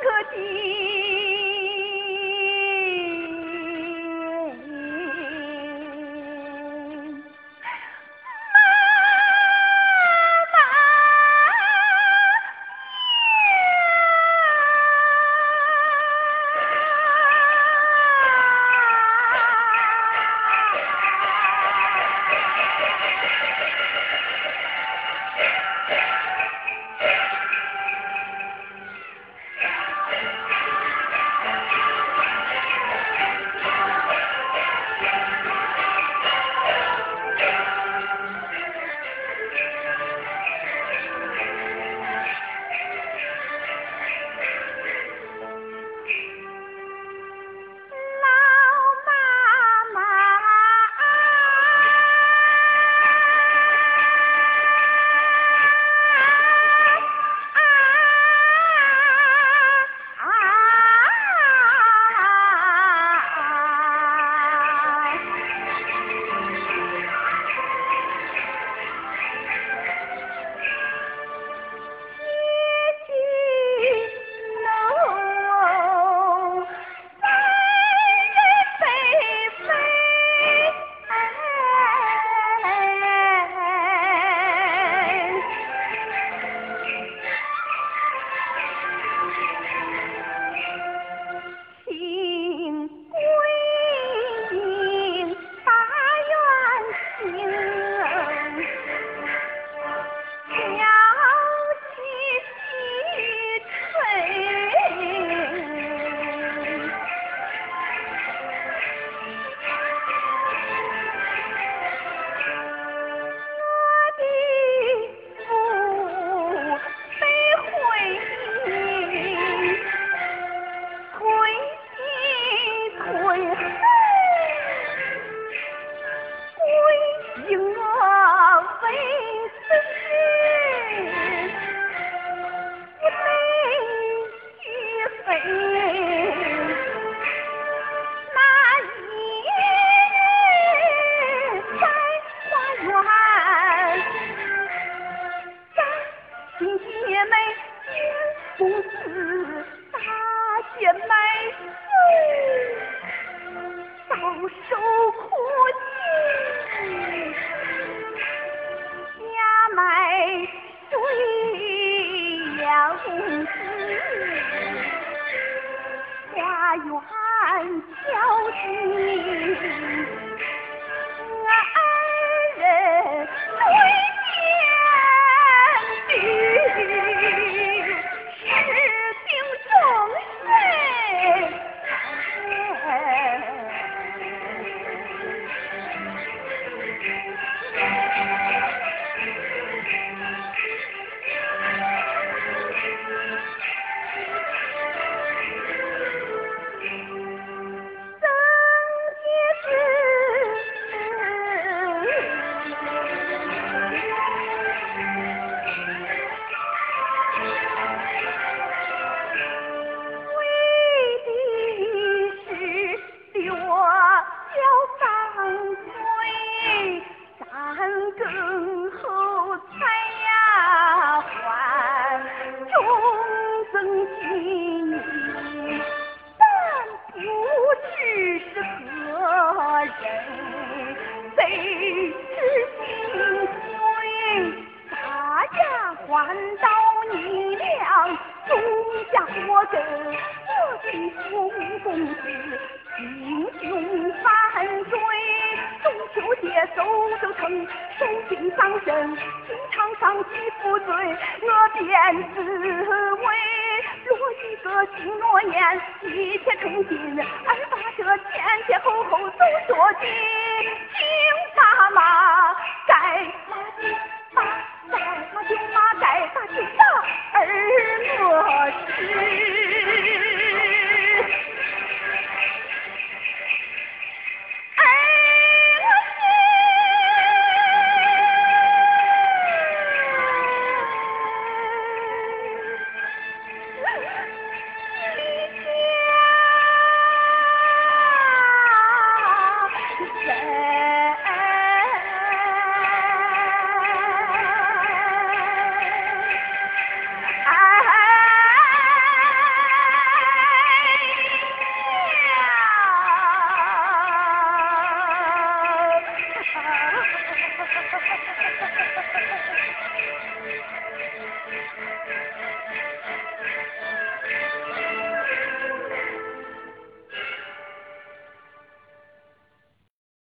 可敌不知大仙乃受苦各尽忠公心，英雄。中秋节走城，伤，情场罪，自。若一个诺言，一切成真，而把这前前后后都说尽。